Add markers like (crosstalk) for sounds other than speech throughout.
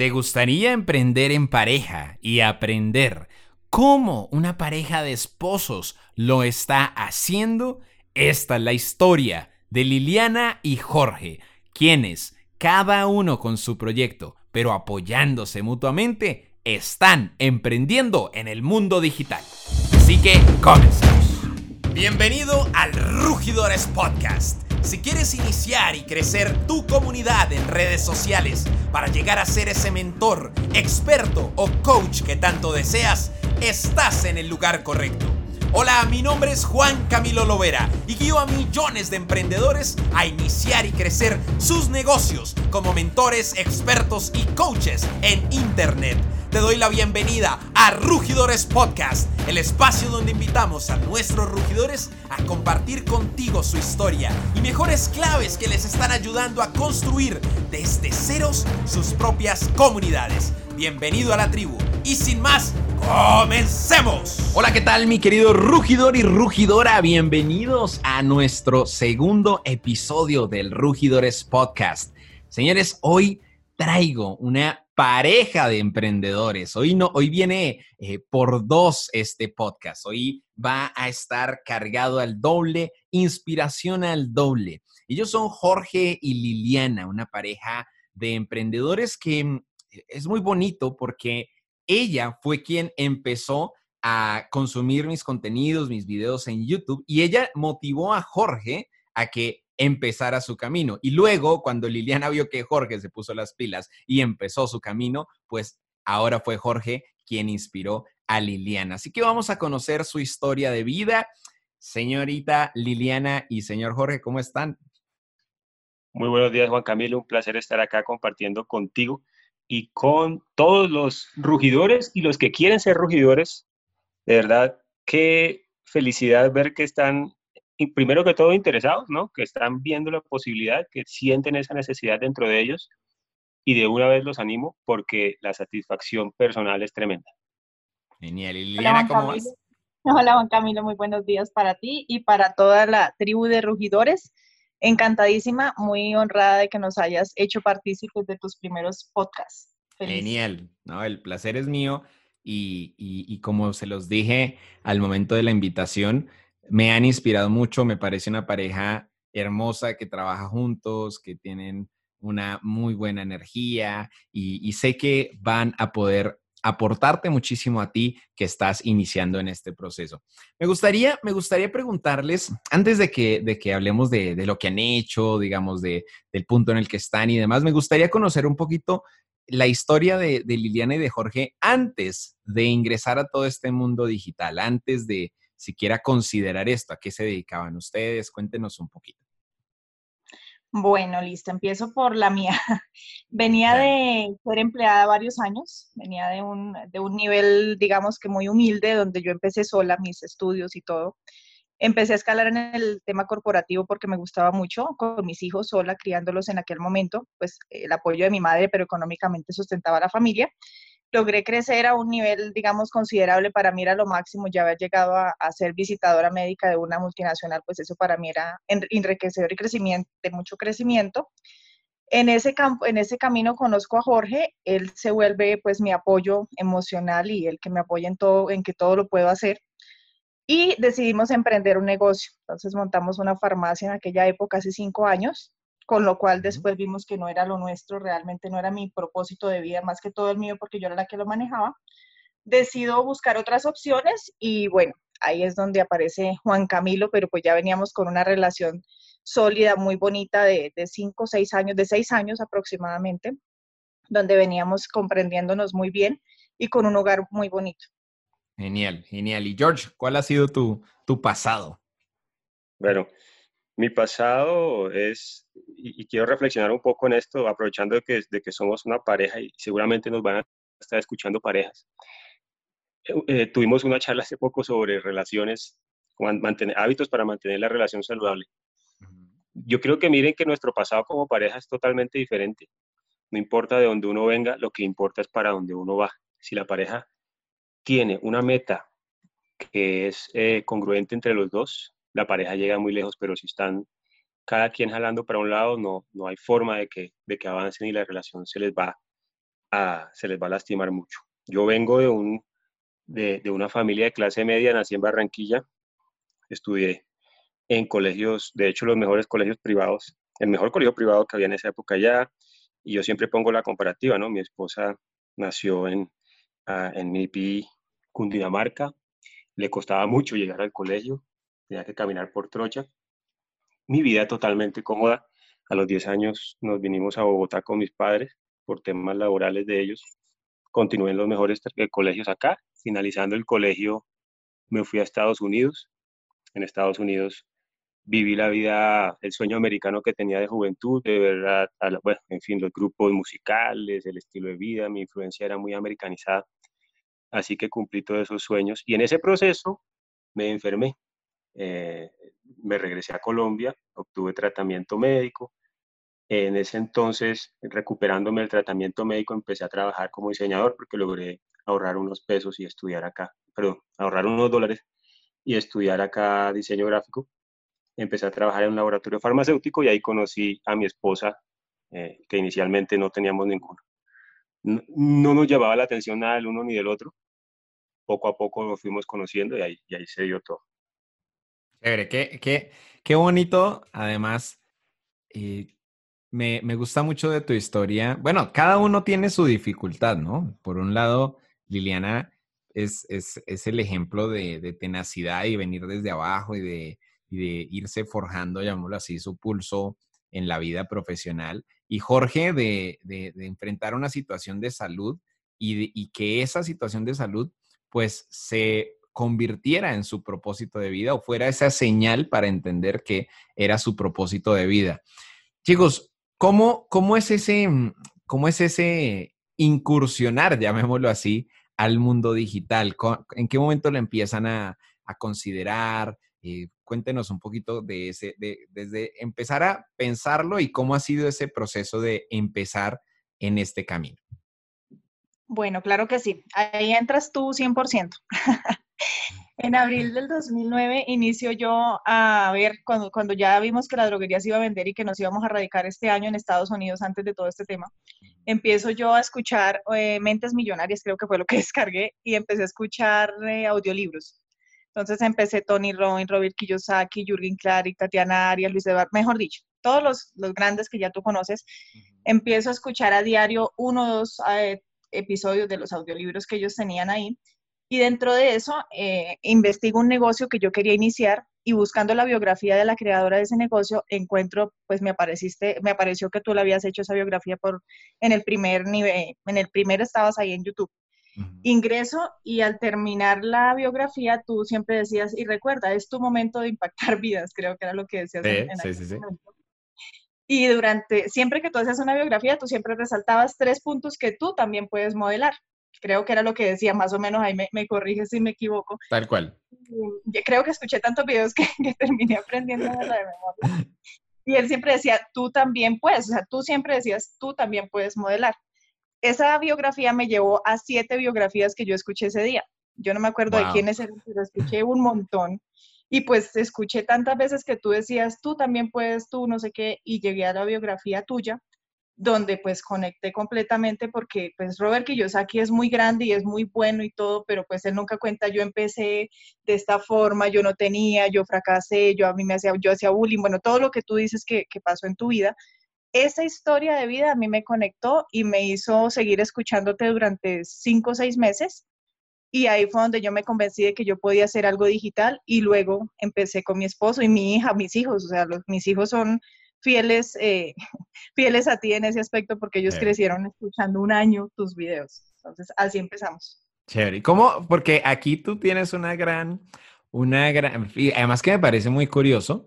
¿Te gustaría emprender en pareja y aprender cómo una pareja de esposos lo está haciendo? Esta es la historia de Liliana y Jorge, quienes, cada uno con su proyecto, pero apoyándose mutuamente, están emprendiendo en el mundo digital. Así que comenzamos. Bienvenido al Rugidores Podcast si quieres iniciar y crecer tu comunidad en redes sociales para llegar a ser ese mentor, experto o coach que tanto deseas, estás en el lugar correcto. Hola, mi nombre es Juan Camilo Lovera y guío a millones de emprendedores a iniciar y crecer sus negocios como mentores, expertos y coaches en Internet te doy la bienvenida a Rugidores Podcast, el espacio donde invitamos a nuestros rugidores a compartir contigo su historia y mejores claves que les están ayudando a construir desde ceros sus propias comunidades. Bienvenido a la tribu y sin más, comencemos. Hola, ¿qué tal mi querido rugidor y rugidora? Bienvenidos a nuestro segundo episodio del Rugidores Podcast. Señores, hoy traigo una pareja de emprendedores. Hoy no, hoy viene eh, por dos este podcast. Hoy va a estar cargado al doble, inspiración al doble. Ellos son Jorge y Liliana, una pareja de emprendedores que mm, es muy bonito porque ella fue quien empezó a consumir mis contenidos, mis videos en YouTube y ella motivó a Jorge a que empezara su camino. Y luego, cuando Liliana vio que Jorge se puso las pilas y empezó su camino, pues ahora fue Jorge quien inspiró a Liliana. Así que vamos a conocer su historia de vida. Señorita Liliana y señor Jorge, ¿cómo están? Muy buenos días, Juan Camilo. Un placer estar acá compartiendo contigo y con todos los rugidores y los que quieren ser rugidores. De verdad, qué felicidad ver que están primero que todo interesados, ¿no? Que están viendo la posibilidad, que sienten esa necesidad dentro de ellos y de una vez los animo porque la satisfacción personal es tremenda. Genial. ¿Y Liliana, cómo vas? Hola Juan Camilo, muy buenos días para ti y para toda la tribu de rugidores. Encantadísima, muy honrada de que nos hayas hecho partícipes de tus primeros podcasts. Genial, no, el placer es mío y, y como se los dije al momento de la invitación, me han inspirado mucho, me parece una pareja hermosa que trabaja juntos, que tienen una muy buena energía y, sé que van a poder aportarte muchísimo a ti que estás iniciando en este proceso. Me gustaría, me gustaría preguntarles, antes de que, de que hablemos de, lo que han hecho, digamos, de, del punto en el que están y demás, me gustaría conocer un poquito la historia de, de Liliana y de Jorge antes de ingresar a todo este mundo digital, antes de, siquiera considerar esto. ¿A qué se dedicaban ustedes? Cuéntenos un poquito. Bueno, listo, empiezo por la mía. (laughs) Venía de ser empleada varios años, venía de un, de un nivel, digamos que muy humilde, donde yo empecé sola mis estudios y todo. Empecé a escalar en el tema corporativo porque me gustaba mucho, con mis hijos sola, criándolos en aquel momento, pues el apoyo de mi madre, pero económicamente sustentaba a la familia logré crecer a un nivel, digamos, considerable. Para mí era lo máximo, ya haber llegado a, ser visitadora médica de una multinacional, pues eso para mí era enriquecedor y crecimiento, de mucho crecimiento. En ese, campo, en ese camino conozco a Jorge, él se vuelve pues mi apoyo emocional y el que me apoya en todo, en que todo lo puedo hacer. Y decidimos emprender un negocio. Entonces montamos una farmacia en aquella época, hace cinco años, con lo cual después vimos que no era lo nuestro, realmente no era mi propósito de vida, más que todo el mío, porque yo era la que lo manejaba. Decido buscar otras opciones y bueno, ahí es donde aparece Juan Camilo, pero pues ya veníamos con una relación sólida, muy bonita de, de cinco, seis años, de seis años aproximadamente, donde veníamos comprendiéndonos muy bien y con un hogar muy bonito. Genial, genial. Y George, ¿cuál ha sido tu, tu pasado? Bueno, mi pasado es, y, quiero reflexionar un poco en esto, aprovechando de que, de que somos una pareja y seguramente nos van a estar escuchando parejas. Eh, eh, tuvimos una charla hace poco sobre relaciones, mantener, hábitos para mantener la relación saludable. Yo creo que miren que nuestro pasado como pareja es totalmente diferente. No importa de dónde uno venga, lo que importa es para dónde uno va. Si la pareja tiene una meta que es eh, congruente entre los dos, la pareja llega muy lejos, pero si están cada quien jalando para un lado, no, no hay forma de que, de que avancen y la relación se les va se les va a lastimar mucho. Yo vengo de, un, de, de una familia de clase media, nací en Barranquilla, estudié en colegios, de hecho los mejores colegios privados, el mejor colegio privado que había en esa época ya, y yo siempre pongo la comparativa, ¿no? Mi esposa nació en, uh, en Mipi, Cundinamarca, le costaba mucho llegar al colegio, tenía que caminar por trocha. Mi vida totalmente cómoda. A los 10 años nos vinimos a Bogotá con mis padres por temas laborales de ellos. Continué en los mejores colegios acá. Finalizando el colegio, me fui a Estados Unidos. En Estados Unidos viví la vida, el sueño americano que tenía de juventud, de verdad, bueno, en fin, los grupos musicales, el estilo de vida, mi influencia era muy americanizada, así que cumplí todos esos sueños y en ese proceso me enfermé, eh, me regresé a Colombia, obtuve tratamiento médico, en ese entonces, recuperándome el tratamiento médico, empecé a trabajar como diseñador porque logré ahorrar unos pesos y estudiar acá, perdón, ahorrar unos dólares y estudiar acá diseño gráfico empecé a trabajar en un laboratorio farmacéutico y ahí conocí a mi esposa, eh, que inicialmente no teníamos ninguno. No, nos llevaba la atención nada del uno ni del otro. Poco a poco nos fuimos conociendo y ahí, y ahí se dio todo. Qué, qué, qué bonito. Además, eh, me, me, gusta mucho de tu historia. Bueno, cada uno tiene su dificultad, ¿no? Por un lado, Liliana es, es, es el ejemplo de, de, tenacidad y venir desde abajo y de, irse forjando, llamémoslo así, su pulso en la vida profesional. Y Jorge de, de, enfrentar una situación de salud y, que esa situación de salud pues se convirtiera en su propósito de vida o fuera esa señal para entender que era su propósito de vida. Chicos, ¿cómo, cómo es ese, cómo es ese incursionar, llamémoslo así, al mundo digital? ¿En qué momento lo empiezan a, a considerar? Eh, cuéntenos un poquito de ese, de, desde empezar a pensarlo y cómo ha sido ese proceso de empezar en este camino. Bueno, claro que sí. Ahí entras tú 100%. (laughs) en abril del 2009 inicio yo a ver, cuando, cuando ya vimos que la droguería se iba a vender y que nos íbamos a radicar este año en Estados Unidos antes de todo este tema, empiezo yo a escuchar eh, Mentes Millonarias, creo que fue lo que (laughs) descargué, y empecé a escuchar eh, audiolibros. Entonces empecé Tony Robbins, Robert Kiyosaki, Jürgen Klarik, Tatiana Arias, Luis Eduardo, mejor dicho, todos los, los grandes que ya tú conoces. Empiezo a escuchar a diario uno o dos eh, episodios de los audiolibros que ellos tenían ahí. Y dentro de eso, eh, investigo un negocio que yo quería iniciar y buscando la biografía de la creadora de ese negocio, encuentro, pues me apareciste, me apareció que tú le habías hecho esa biografía por, en el primer nivel, en el primer estabas ahí en YouTube. Ingreso y al terminar la biografía tú siempre decías, y recuerda, es tu momento de impactar (laughs) vidas, creo que era lo que decías. en, sí, sí, sí. Y durante, siempre que tú hacías una biografía, tú siempre resaltabas tres puntos que tú también puedes modelar. Creo que era lo que decía, más o menos, ahí me, me corriges si me equivoco. Tal cual. Yo creo que escuché tantos videos que, que terminé aprendiendo de la memoria. Y él siempre decía, tú también puedes, o sea, tú siempre decías, tú también puedes modelar esa biografía me llevó a siete biografías que yo escuché ese día. Yo no me acuerdo de quiénes eran, pero escuché un montón. Y pues escuché tantas veces que tú decías, tú también puedes, tú no sé qué, y llegué a la biografía tuya, donde pues conecté completamente porque pues Robert Kiyosaki es muy grande y es muy bueno y todo, pero pues él nunca cuenta, yo empecé de esta forma, yo no tenía, yo fracasé, yo a mí me hacía, yo hacía bullying, bueno, todo lo que tú dices que, que pasó en tu vida, esa historia de vida a mí me conectó y me hizo seguir escuchándote durante cinco o seis meses. Y ahí fue donde yo me convencí de que yo podía hacer algo digital y luego empecé con mi esposo y mi hija, mis hijos. O sea, los, mis hijos son fieles, eh, (laughs) fieles a ti en ese aspecto porque ellos crecieron escuchando un año tus videos. Entonces, así empezamos. Chévere. ¿Cómo? Porque aquí tú tienes una gran, una gran, y además que me parece muy curioso,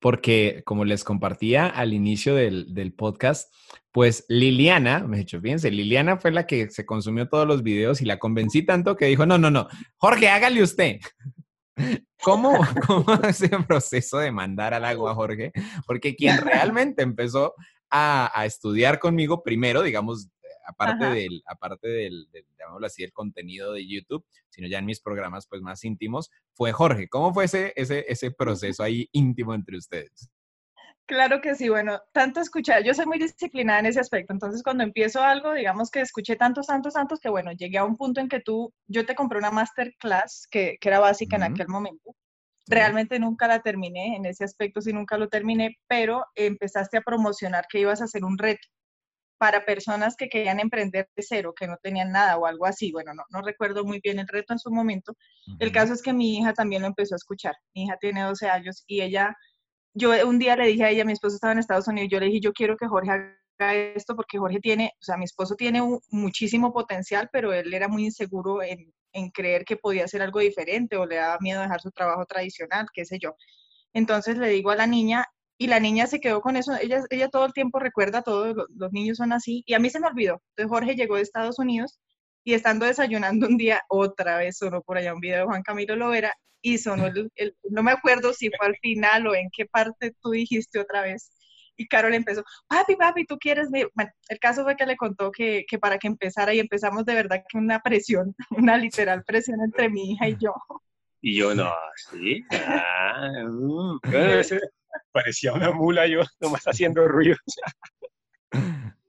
porque como les compartía al inicio del, podcast, pues Liliana, me he dicho, fíjense, Liliana fue la que se consumió todos los videos y la convencí tanto que dijo, no, no, no, Jorge, hágale usted. ¿Cómo, (laughs) cómo (laughs) es el proceso de mandar al agua, Jorge? Porque quien realmente empezó a, a estudiar conmigo primero, digamos, aparte del, aparte del, así, el contenido de YouTube, sino ya en mis programas pues más íntimos, fue Jorge. ¿Cómo fue ese, ese, ese proceso ahí íntimo entre ustedes? Claro que sí, bueno, tanto escuchar, yo soy muy disciplinada en ese aspecto, entonces cuando empiezo algo, digamos que escuché tantos, tantos, tantos, que bueno, llegué a un punto en que tú, yo te compré una masterclass que, que era básica en aquel momento, realmente nunca la terminé, en ese aspecto sí nunca lo terminé, pero empezaste a promocionar que ibas a hacer un reto para personas que querían emprender de cero, que no tenían nada o algo así. Bueno, no, no recuerdo muy bien el reto en su momento. El caso es que mi hija también lo empezó a escuchar. Mi hija tiene 12 años y ella, yo un día le dije a ella, mi esposo estaba en Estados Unidos, yo le dije, yo quiero que Jorge haga esto porque Jorge tiene, o sea, mi esposo tiene muchísimo potencial, pero él era muy inseguro en, en creer que podía hacer algo diferente o le daba miedo dejar su trabajo tradicional, qué sé yo. Entonces le digo a la niña, y la niña se quedó con eso, ella, ella todo el tiempo recuerda todo, los niños son así, y a mí se me olvidó. Entonces Jorge llegó de Estados Unidos y estando desayunando un día, otra vez sonó por allá un video de Juan Camilo Lovera y sonó el, no me acuerdo si fue al final o en qué parte tú dijiste otra vez. Y Carol empezó, papi, papi, tú quieres, bueno, el caso fue que le contó que, que para que empezara y empezamos de verdad que una presión, (laughs) una literal presión entre mi hija y yo. Y yo, no, sí, ah, (laughs) uh, parecía una mula yo nomás haciendo ruido. (laughs)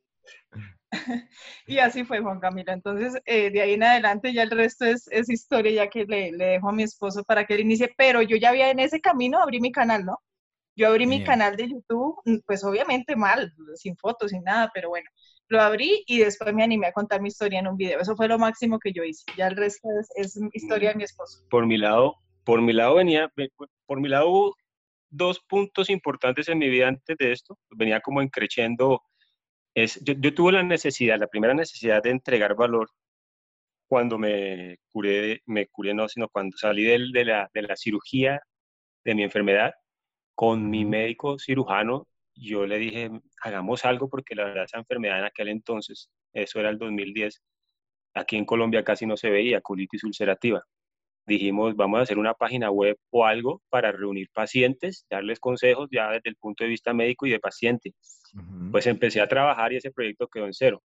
(laughs) y así fue Juan Camilo. Entonces, eh, de ahí en adelante ya el resto es, es historia ya que le, le, dejo a mi esposo para que él inicie, pero yo ya había en ese camino, abrí mi canal, ¿no? Yo abrí mi canal de YouTube, mm, pues obviamente mal, sin fotos, sin nada, pero bueno, lo abrí y después me animé a contar mi historia en un video. Eso fue lo máximo que yo hice. Ya el resto es, es historia de mi esposo. Por mi lado, por mi lado venía, por mi lado dos puntos importantes en mi vida antes de esto. Venía como encreciendo. Es, yo, tuve la necesidad, la primera necesidad de entregar valor cuando me curé, me curé no, sino cuando salí de, de, la, de la cirugía de mi enfermedad con mi médico cirujano. Yo le dije, hagamos algo porque la verdad esa enfermedad en aquel entonces, eso era el 2010, aquí en Colombia casi no se veía, colitis ulcerativa dijimos, vamos a hacer una página web o algo para reunir pacientes, darles consejos ya desde el punto de vista médico y de paciente. Pues empecé a trabajar y ese proyecto quedó en cero.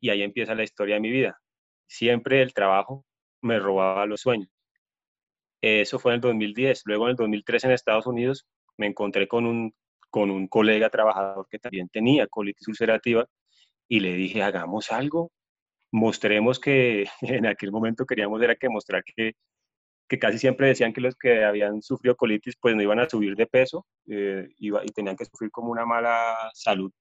Y ahí empieza la historia de mi vida. Siempre el trabajo me robaba los sueños. Eso fue en el 2010. Luego en el 2013 en Estados Unidos me encontré con un, con un colega trabajador que también tenía colitis ulcerativa y le dije, hagamos algo, mostremos que (laughs) en aquel momento queríamos era que mostrar que que casi siempre decían que los que habían sufrido colitis pues no iban a subir de peso eh, y tenían que sufrir como una mala salud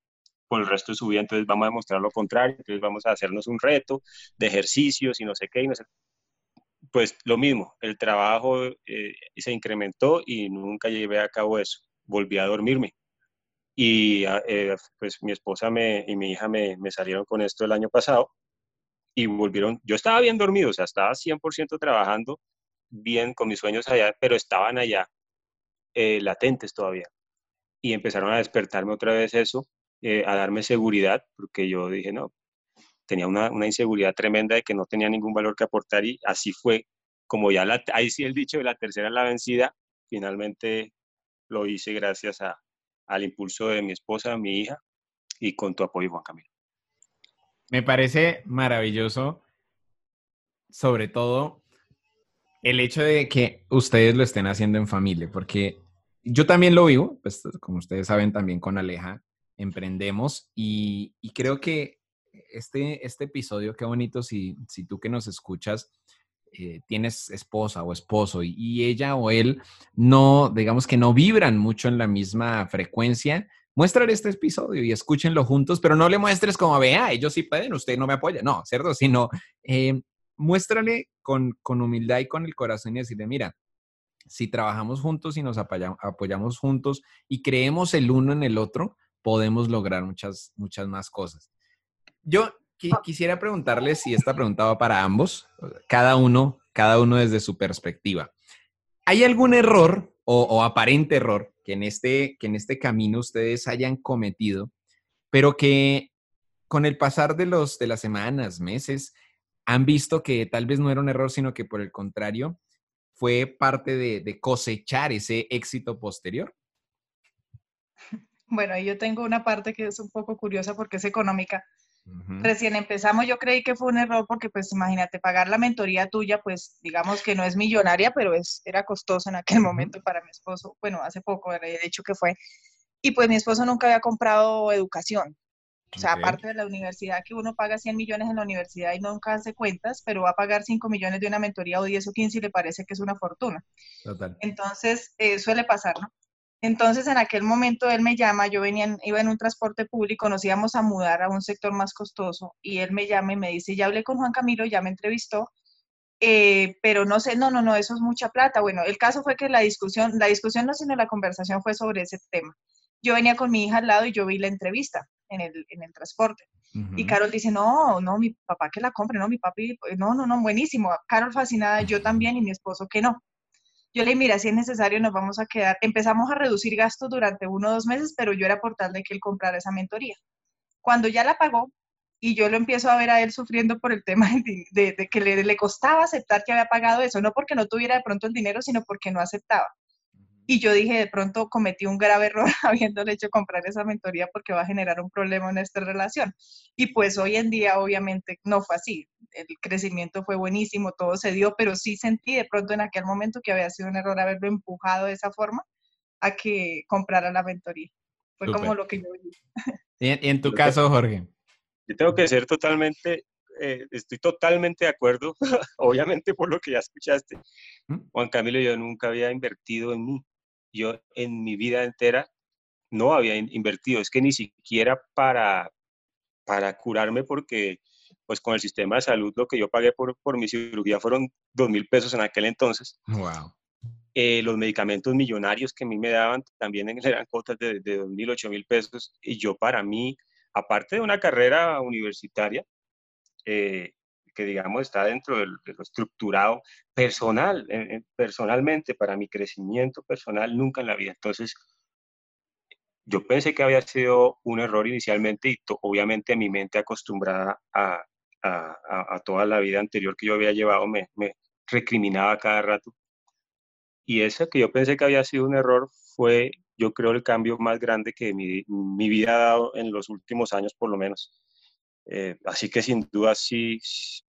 por el resto de su vida, entonces vamos a demostrar lo contrario, entonces vamos a hacernos un reto de ejercicios y no sé qué, y pues lo mismo, el trabajo eh, se incrementó y nunca llevé a cabo eso, volví a dormirme. Y ah, eh, pues mi esposa me, y mi hija me, me salieron con esto el año pasado y volvieron, yo estaba bien dormido, o sea, estaba 100% trabajando, bien con mis sueños allá, pero estaban allá eh, latentes todavía. Y empezaron a despertarme otra vez eso, eh, a darme seguridad, porque yo dije, no, tenía una, una, inseguridad tremenda de que no tenía ningún valor que aportar y así fue, como ya la, ahí sí el dicho de la tercera la vencida, finalmente lo hice gracias a, al impulso de mi esposa, mi hija y con tu apoyo, Juan Camilo. Me parece maravilloso, sobre todo el hecho de que ustedes lo estén haciendo en familia, porque yo también lo vivo, pues como ustedes saben también con Aleja emprendemos y, creo que este, este episodio, qué bonito si, si tú que nos escuchas eh, tienes esposa o esposo y, ella o él no, digamos que no vibran mucho en la misma frecuencia, muéstrale este episodio y escúchenlo juntos, pero no le muestres como, vea, ellos sí pueden, usted no me apoya, no, ¿cierto? Sino eh, muéstrale con, humildad y con el corazón y decirle, mira, si trabajamos juntos y nos apoyamos, juntos y creemos el uno en el otro, podemos lograr muchas, muchas más cosas. Yo ah. quisiera preguntarles si esta pregunta va para ambos, cada uno, cada uno desde su perspectiva. ¿Hay algún error o, aparente error que en, este, que en este camino ustedes hayan cometido, pero que con el pasar de, los, de las semanas, meses, han visto que tal vez no era un error, sino que por el contrario, fue parte de, cosechar ese éxito posterior? Bueno, yo tengo una parte que es un poco curiosa porque es económica. Recién empezamos, yo creí que fue un error porque, pues, imagínate, pagar la mentoría tuya, pues, digamos que no es millonaria, pero es, era costoso en aquel momento para mi esposo. Bueno, hace poco, de hecho que fue. Y pues mi esposo nunca había comprado educación. O sea, aparte de la universidad, que uno paga 100 millones en la universidad y nunca hace cuentas, pero va a pagar 5 millones de una mentoría o 10 o 15 y le parece que es una fortuna. Total. Entonces, eh, suele pasar, ¿no? Entonces, en aquel momento él me llama, yo venía, iba en un transporte público, nos íbamos a mudar a un sector más costoso y él me llama y me dice, ya hablé con Juan Camilo, ya me entrevistó, eh, pero no sé, no, no, no, eso es mucha plata. Bueno, el caso fue que la discusión, la discusión no, sino la conversación fue sobre ese tema. Yo venía con mi hija al lado y yo vi la entrevista en el, en el transporte. Y Carol dice, no, no, mi papá que la compre, no, mi papi, no, no, no, buenísimo. Carol fascinada, yo también y mi esposo que no. Yo le dije, mira, si es necesario nos vamos a quedar. Empezamos a reducir gastos durante uno o dos meses, pero yo era por tal de que él comprara esa mentoría. Cuando ya la pagó y yo lo empiezo a ver a él sufriendo por el tema de, de, que le, le costaba aceptar que había pagado eso, no porque no tuviera de pronto el dinero, sino porque no aceptaba. Y yo dije, de pronto cometí un grave error (laughs) habiéndole hecho comprar esa mentoría porque va a generar un problema en esta relación. Y pues hoy en día obviamente no fue así. El crecimiento fue buenísimo, todo se dio, pero sí sentí de pronto en aquel momento que había sido un error haberlo empujado de esa forma a que comprara la mentoría. Fue como lo que yo vi. ¿Y en, tu caso, Jorge? Yo tengo que ser totalmente eh, estoy totalmente de acuerdo, (laughs) obviamente por lo que ya escuchaste. ¿Mm? Juan Camilo, yo nunca había invertido en mí yo en mi vida entera no había invertido, es que ni siquiera para, para curarme porque pues con el sistema de salud lo que yo pagué por, por mi cirugía fueron dos mil pesos en aquel entonces. Wow. Eh, los medicamentos millonarios que a mí me daban también (laughs) eran cuotas de, de dos mil, ocho mil pesos. Y yo para mí, aparte de una carrera universitaria, eh, que digamos está dentro de lo estructurado personal, personalmente, para mi crecimiento personal, nunca en la vida. Entonces, yo pensé que había sido un error inicialmente y obviamente mi mente acostumbrada a, a, toda la vida anterior que yo había llevado me, me recriminaba cada rato. Y eso que yo pensé que había sido un error fue, yo creo, el cambio más grande que mi, mi vida ha dado en los últimos años, por lo menos. Eh, así que sin duda sí,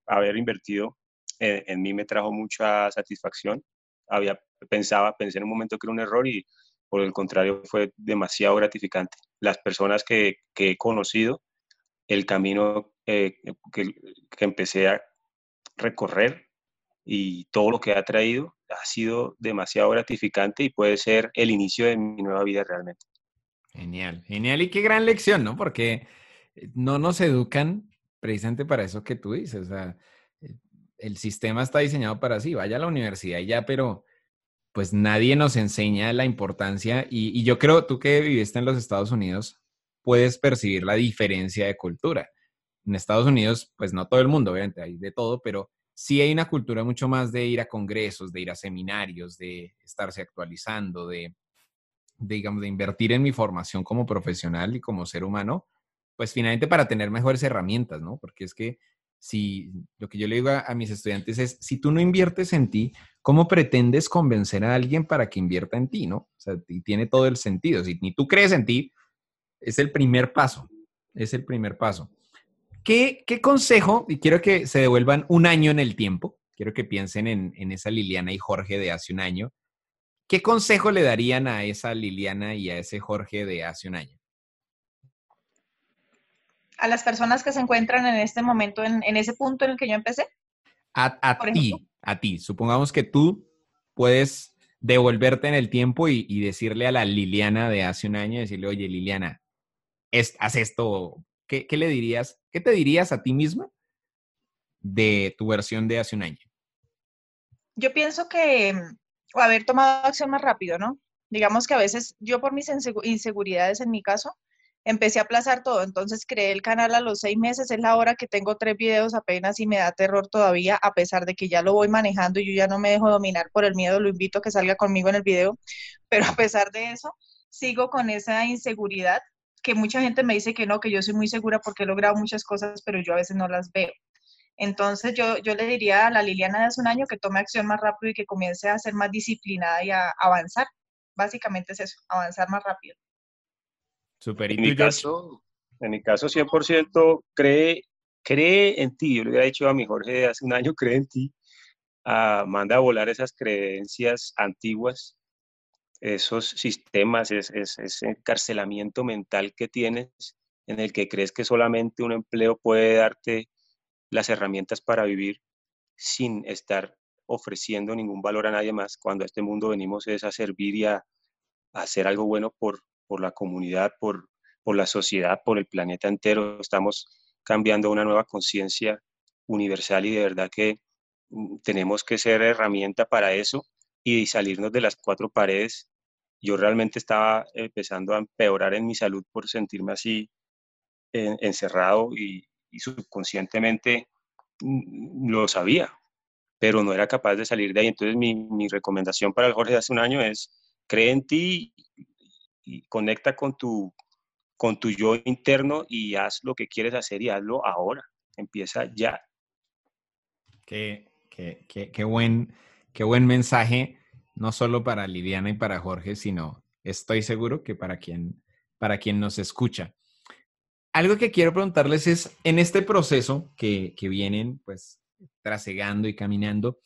haber invertido en, mí me trajo mucha satisfacción. Había, pensaba, pensé en un momento que era un error y por el contrario fue demasiado gratificante. Las personas que, he conocido, el camino eh, que, que empecé a recorrer y todo lo que ha traído ha sido demasiado gratificante y puede ser el inicio de mi nueva vida realmente. Genial, genial y qué gran lección, ¿no? Porque no nos educan precisamente para eso que tú dices. O sea, eh, el sistema está diseñado para así, vaya a la universidad y ya, pero pues nadie nos enseña la importancia y, y, yo creo, tú que viviste en los Estados Unidos, puedes percibir la diferencia de cultura. En Estados Unidos, pues no todo el mundo, obviamente, hay de todo, pero sí hay una cultura mucho más de ir a congresos, de ir a seminarios, de estarse actualizando, de, de digamos, de invertir en mi formación como profesional y como ser humano, pues finalmente para tener mejores herramientas, ¿no? Porque es que si lo que yo le digo a, mis estudiantes es, si tú no inviertes en ti, ¿cómo pretendes convencer a alguien para que invierta en ti, ¿no? O sea, y tiene todo el sentido. Si ni tú crees en ti, es el primer paso, es el primer paso. ¿Qué, qué consejo, y quiero que se devuelvan un año en el tiempo, quiero que piensen en, en esa Liliana y Jorge de hace un año, ¿qué consejo le darían a esa Liliana y a ese Jorge de hace un año? A las personas que se encuentran en este momento, en, ese punto en el que yo empecé? A, ti, a ti. Supongamos que tú puedes devolverte en el tiempo y, decirle a la Liliana de hace un año, decirle, oye, Liliana, haz esto. ¿Qué, le dirías? ¿Qué te dirías a ti misma de tu versión de hace un año? Yo pienso que o haber tomado acción más rápido, ¿no? Digamos que a veces yo por mis inseguridades en mi caso, empecé a aplazar todo. Entonces creé el canal a los seis meses, es la hora que tengo tres videos apenas y me da terror todavía, a pesar de que ya lo voy manejando y yo ya no me dejo dominar por el miedo, lo invito a que salga conmigo en el video, (laughs) pero a pesar de eso, sigo con esa inseguridad que mucha gente me dice que no, que yo soy muy segura porque he logrado muchas cosas, pero yo a veces no las veo. Entonces yo, yo le diría a la Liliana de hace un año que tome acción más rápido y que comience a ser más disciplinada y a avanzar. Básicamente es eso, avanzar más rápido en, mi caso, en mi caso, 100% cree, cree en ti. Yo le había dicho a mi Jorge hace un año, (laughs) cree en ti. Ah, manda a volar esas creencias antiguas. esos sistemas, ese encarcelamiento mental que tienes en el que crees que solamente un empleo puede darte las herramientas para vivir sin estar ofreciendo ningún valor a nadie más, cuando a este mundo venimos es a servir y a, hacer algo bueno por, por la comunidad, por, por la sociedad, por el planeta entero. Estamos cambiando una nueva conciencia universal y de verdad que mm, tenemos que ser herramienta para eso y salirnos de las cuatro paredes. Yo realmente estaba empezando a empeorar en mi salud por sentirme así encerrado y, subconscientemente mm, lo sabía, pero no era capaz de salir de ahí. Entonces mi, mi recomendación para el Jorge hace un año es, cree en ti y conecta con tu, con tu yo interno y haz lo que quieres hacer y hazlo ahora. Empieza ya. Qué, qué, qué, qué buen, qué buen mensaje, no solo para Lidiana y para Jorge, sino estoy seguro que para quien, para quien nos escucha. Algo que quiero preguntarles es, en este proceso que, que vienen pues trasegando y caminando,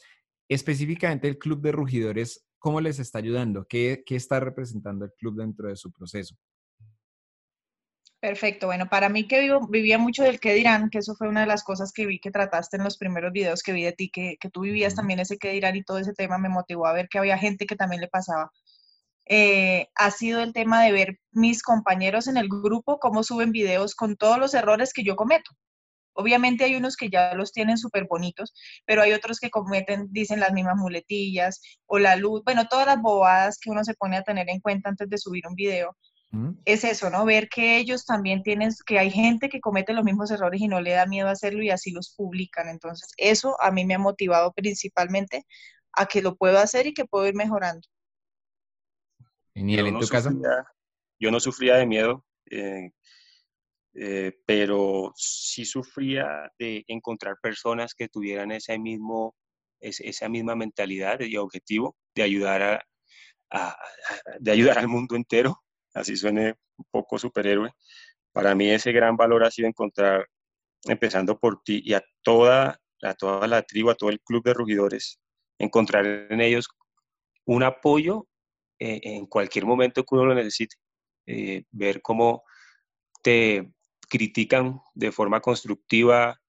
específicamente el Club de Rugidores, ¿cómo les está ayudando? ¿Qué, qué está representando el club dentro de su proceso? Perfecto, bueno, para mí que vivo, vivía mucho del qué dirán, que eso fue una de las cosas que vi que trataste en los primeros videos que vi de ti, que, que tú vivías también ese qué dirán y todo ese tema me motivó a ver que había gente que también le pasaba. Eh, ha sido el tema de ver mis compañeros en el grupo cómo suben videos con todos los errores que yo cometo. Obviamente hay unos que ya los tienen súper bonitos, pero hay otros que cometen, dicen las mismas muletillas o la luz, bueno, todas las bobadas que uno se pone a tener en cuenta antes de subir un video. Mm. Es eso, ¿no? Ver que ellos también tienen, que hay gente que comete los mismos errores y no le da miedo hacerlo y así los publican. Entonces, eso a mí me ha motivado principalmente a que lo puedo hacer y que puedo ir mejorando. ¿en tu caso? yo no sufría de miedo, eh, eh, pero sí sufría de encontrar personas que tuvieran ese mismo, esa misma mentalidad y objetivo de ayudar, a, de ayudar al mundo entero, así suene un poco superhéroe. Para mí ese gran valor ha sido encontrar, empezando por ti y a toda, a toda la tribu, a todo el club de rugidores, encontrar en ellos un apoyo eh, en cualquier momento que uno lo necesite. Eh, ver cómo te critican de forma constructiva,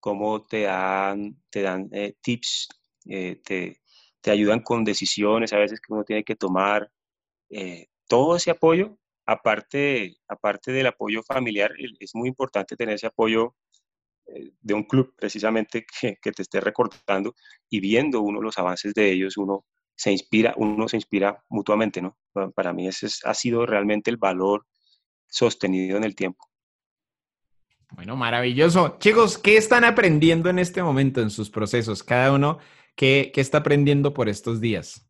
cómo te dan, te dan eh, tips, te, te, ayudan con decisiones a veces que uno tiene que tomar. todo ese apoyo, aparte, aparte del apoyo familiar, es muy importante tener ese apoyo de un club precisamente que, que, te esté recordando y viendo uno los avances de ellos, uno se inspira, uno se inspira mutuamente, ¿no? Para mí ese ha sido realmente el valor sostenido en el tiempo. Bueno, maravilloso. Chicos, ¿qué están aprendiendo en este momento en sus procesos? Cada uno, ¿qué, qué está aprendiendo por estos días?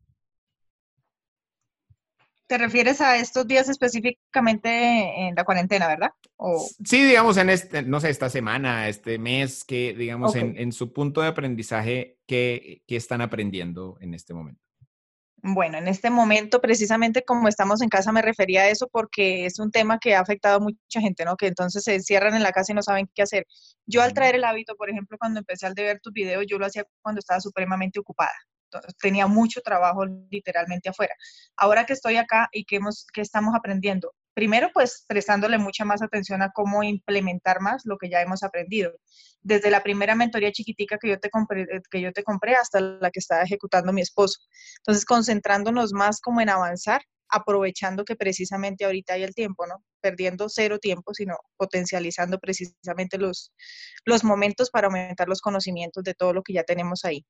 ¿Te refieres a estos días específicamente en la cuarentena, verdad? Sí, digamos en este, no sé, esta semana, este mes, que digamos en, en, su punto de aprendizaje, ¿qué, ¿qué están aprendiendo en este momento? Bueno, en este momento, precisamente como estamos en casa, me refería a eso porque es un tema que ha afectado a mucha gente, ¿no? Que entonces se encierran en la casa y no saben qué hacer. Yo al traer el hábito, por ejemplo, cuando empecé al de ver tus videos, yo lo hacía cuando estaba supremamente ocupada. Entonces, tenía mucho trabajo literalmente afuera. Ahora que estoy acá y que, hemos, que estamos aprendiendo, primero pues prestándole mucha más atención a cómo implementar más lo que ya hemos aprendido. Desde la primera mentoría chiquitica que yo te compré, eh, que yo te compré hasta la que está ejecutando mi esposo. Entonces, concentrándonos más como en avanzar, aprovechando que precisamente ahorita hay el tiempo, ¿no? Perdiendo cero tiempo, sino potencializando precisamente los, los momentos para aumentar los conocimientos de todo lo que ya tenemos ahí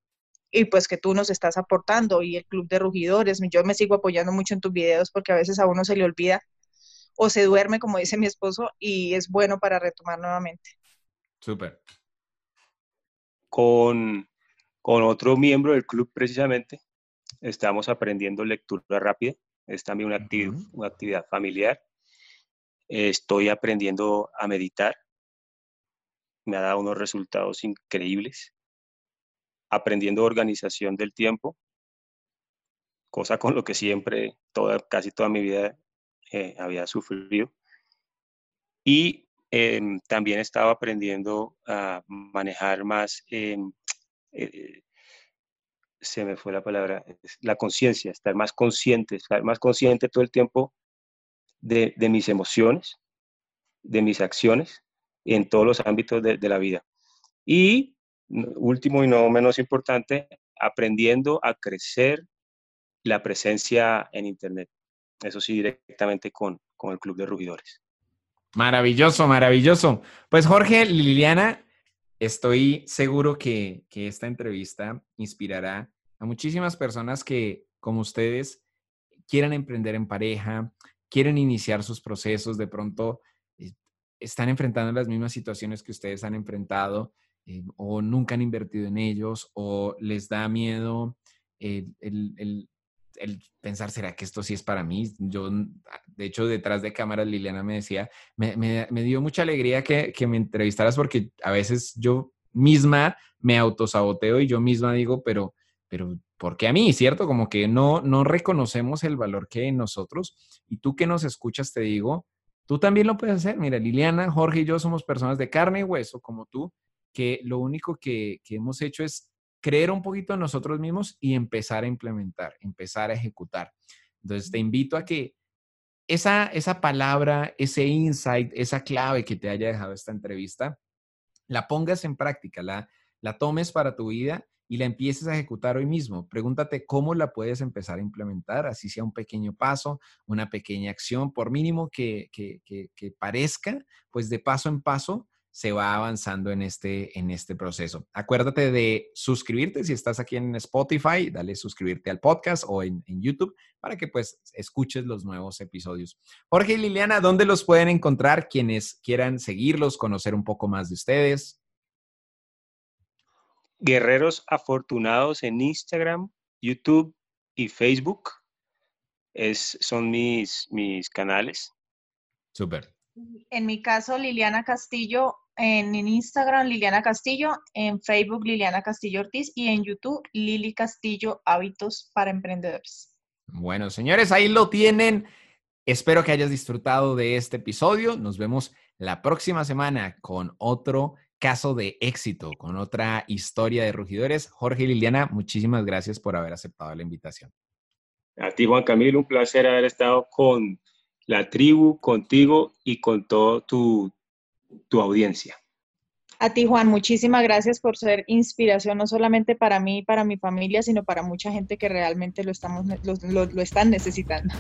y pues que tú nos estás aportando y el club de rugidores. Yo me sigo apoyando mucho en tus videos porque a veces a uno se le olvida o se duerme, como dice mi esposo, y es bueno para retomar nuevamente. Súper. Con, con otro miembro del club precisamente, estamos aprendiendo lectura rápida. Es también una, actividad, una actividad familiar. Estoy aprendiendo a meditar. Me ha dado unos resultados increíbles. Aprendiendo organización del tiempo, cosa con lo que siempre, toda, casi toda mi vida había sufrido. Y em, también estaba aprendiendo a manejar más em, eh, se me fue la palabra, la conciencia, estar más consciente, estar más consciente todo el tiempo de, mis emociones, de mis acciones en todos los ámbitos de, de la vida. Y último y no menos importante, aprendiendo a crecer la presencia en Internet. Eso sí, directamente con, con el Club de Rugidores. Maravilloso, maravilloso. Pues Jorge, Liliana, estoy seguro que, que esta entrevista inspirará a muchísimas personas que, como ustedes, quieran emprender en pareja, quieren iniciar sus procesos, de pronto eh, están enfrentando las mismas situaciones que ustedes han enfrentado eh, o nunca han invertido en ellos o les da miedo el, el, el, pensar, ¿será que esto sí es para mí? Yo, de hecho, detrás de cámaras, Liliana me decía, me, me, dio mucha alegría que, que, me entrevistaras porque a veces yo misma me autosaboteo y yo misma digo, pero, pero, ¿por qué a mí? ¿Cierto? Como que no, no reconocemos el valor que hay en nosotros. Y tú que nos escuchas, te digo, tú también lo puedes hacer. Mira, Liliana, Jorge y yo somos personas de carne y hueso, como tú, que lo único que, hemos hecho es creer un poquito en nosotros mismos y empezar a implementar, empezar a ejecutar. Entonces, te invito a que esa, esa palabra, ese insight, esa clave que te haya dejado esta entrevista, la pongas en práctica, la, la tomes para tu vida y la empieces a ejecutar hoy mismo. Pregúntate cómo la puedes empezar a implementar, así sea un pequeño paso, una pequeña acción, por mínimo que, que, que parezca, pues de paso en paso se va avanzando en este, en este proceso. Acuérdate de suscribirte si estás aquí en Spotify, dale suscribirte al podcast o en, YouTube para que pues escuches los nuevos episodios. Jorge y Liliana, ¿dónde los pueden encontrar quienes quieran seguirlos, conocer un poco más de ustedes? Guerreros Afortunados en Instagram, YouTube y Facebook. Es, son mis, mis canales. Súper. En mi caso, Liliana Castillo en, Instagram Liliana Castillo, en Facebook Liliana Castillo Ortiz y en YouTube Lili Castillo Hábitos para Emprendedores. Bueno, señores, ahí lo tienen. Espero que hayas disfrutado de este episodio. Nos vemos la próxima semana con otro caso de éxito, con otra historia de rugidores. Jorge y Liliana, muchísimas gracias por haber aceptado la invitación. A ti, Juan Camilo, un placer haber estado con la tribu, contigo y con todo tu, tu audiencia. A ti, Juan, muchísimas gracias por ser inspiración no solamente para mí y para mi familia, sino para mucha gente que realmente lo, estamos, lo, están necesitando.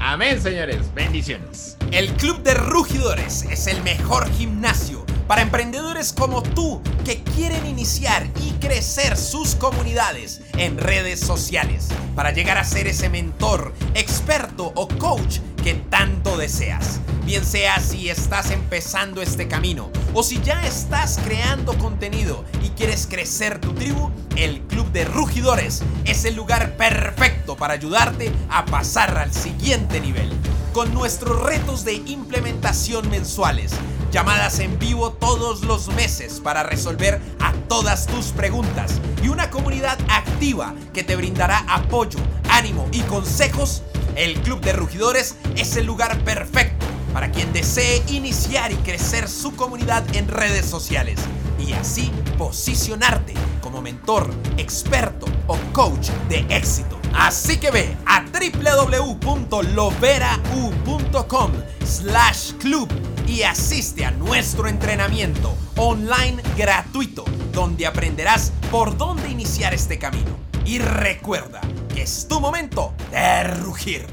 Amén, señores. Bendiciones. El Club de Rugidores es el mejor gimnasio para emprendedores como tú que quieren iniciar y crecer sus comunidades en redes sociales para llegar a ser ese mentor, experto o coach que tanto deseas. Bien sea si estás empezando este camino o si ya estás creando contenido y quieres crecer tu tribu, el Club de Rugidores es el lugar perfecto para ayudarte a pasar al siguiente nivel. Con nuestros retos de implementación mensuales, llamadas en vivo todos los meses para resolver a todas tus preguntas y una comunidad activa que te brindará apoyo, ánimo y consejos, el Club de Rugidores es el lugar perfecto para quien desee iniciar y crecer su comunidad en redes sociales y así posicionarte como mentor, experto o coach de éxito. Así que ve a www.loverau.com slash club y asiste a nuestro entrenamiento online gratuito donde aprenderás por dónde iniciar este camino. Y recuerda que es tu momento de rugir.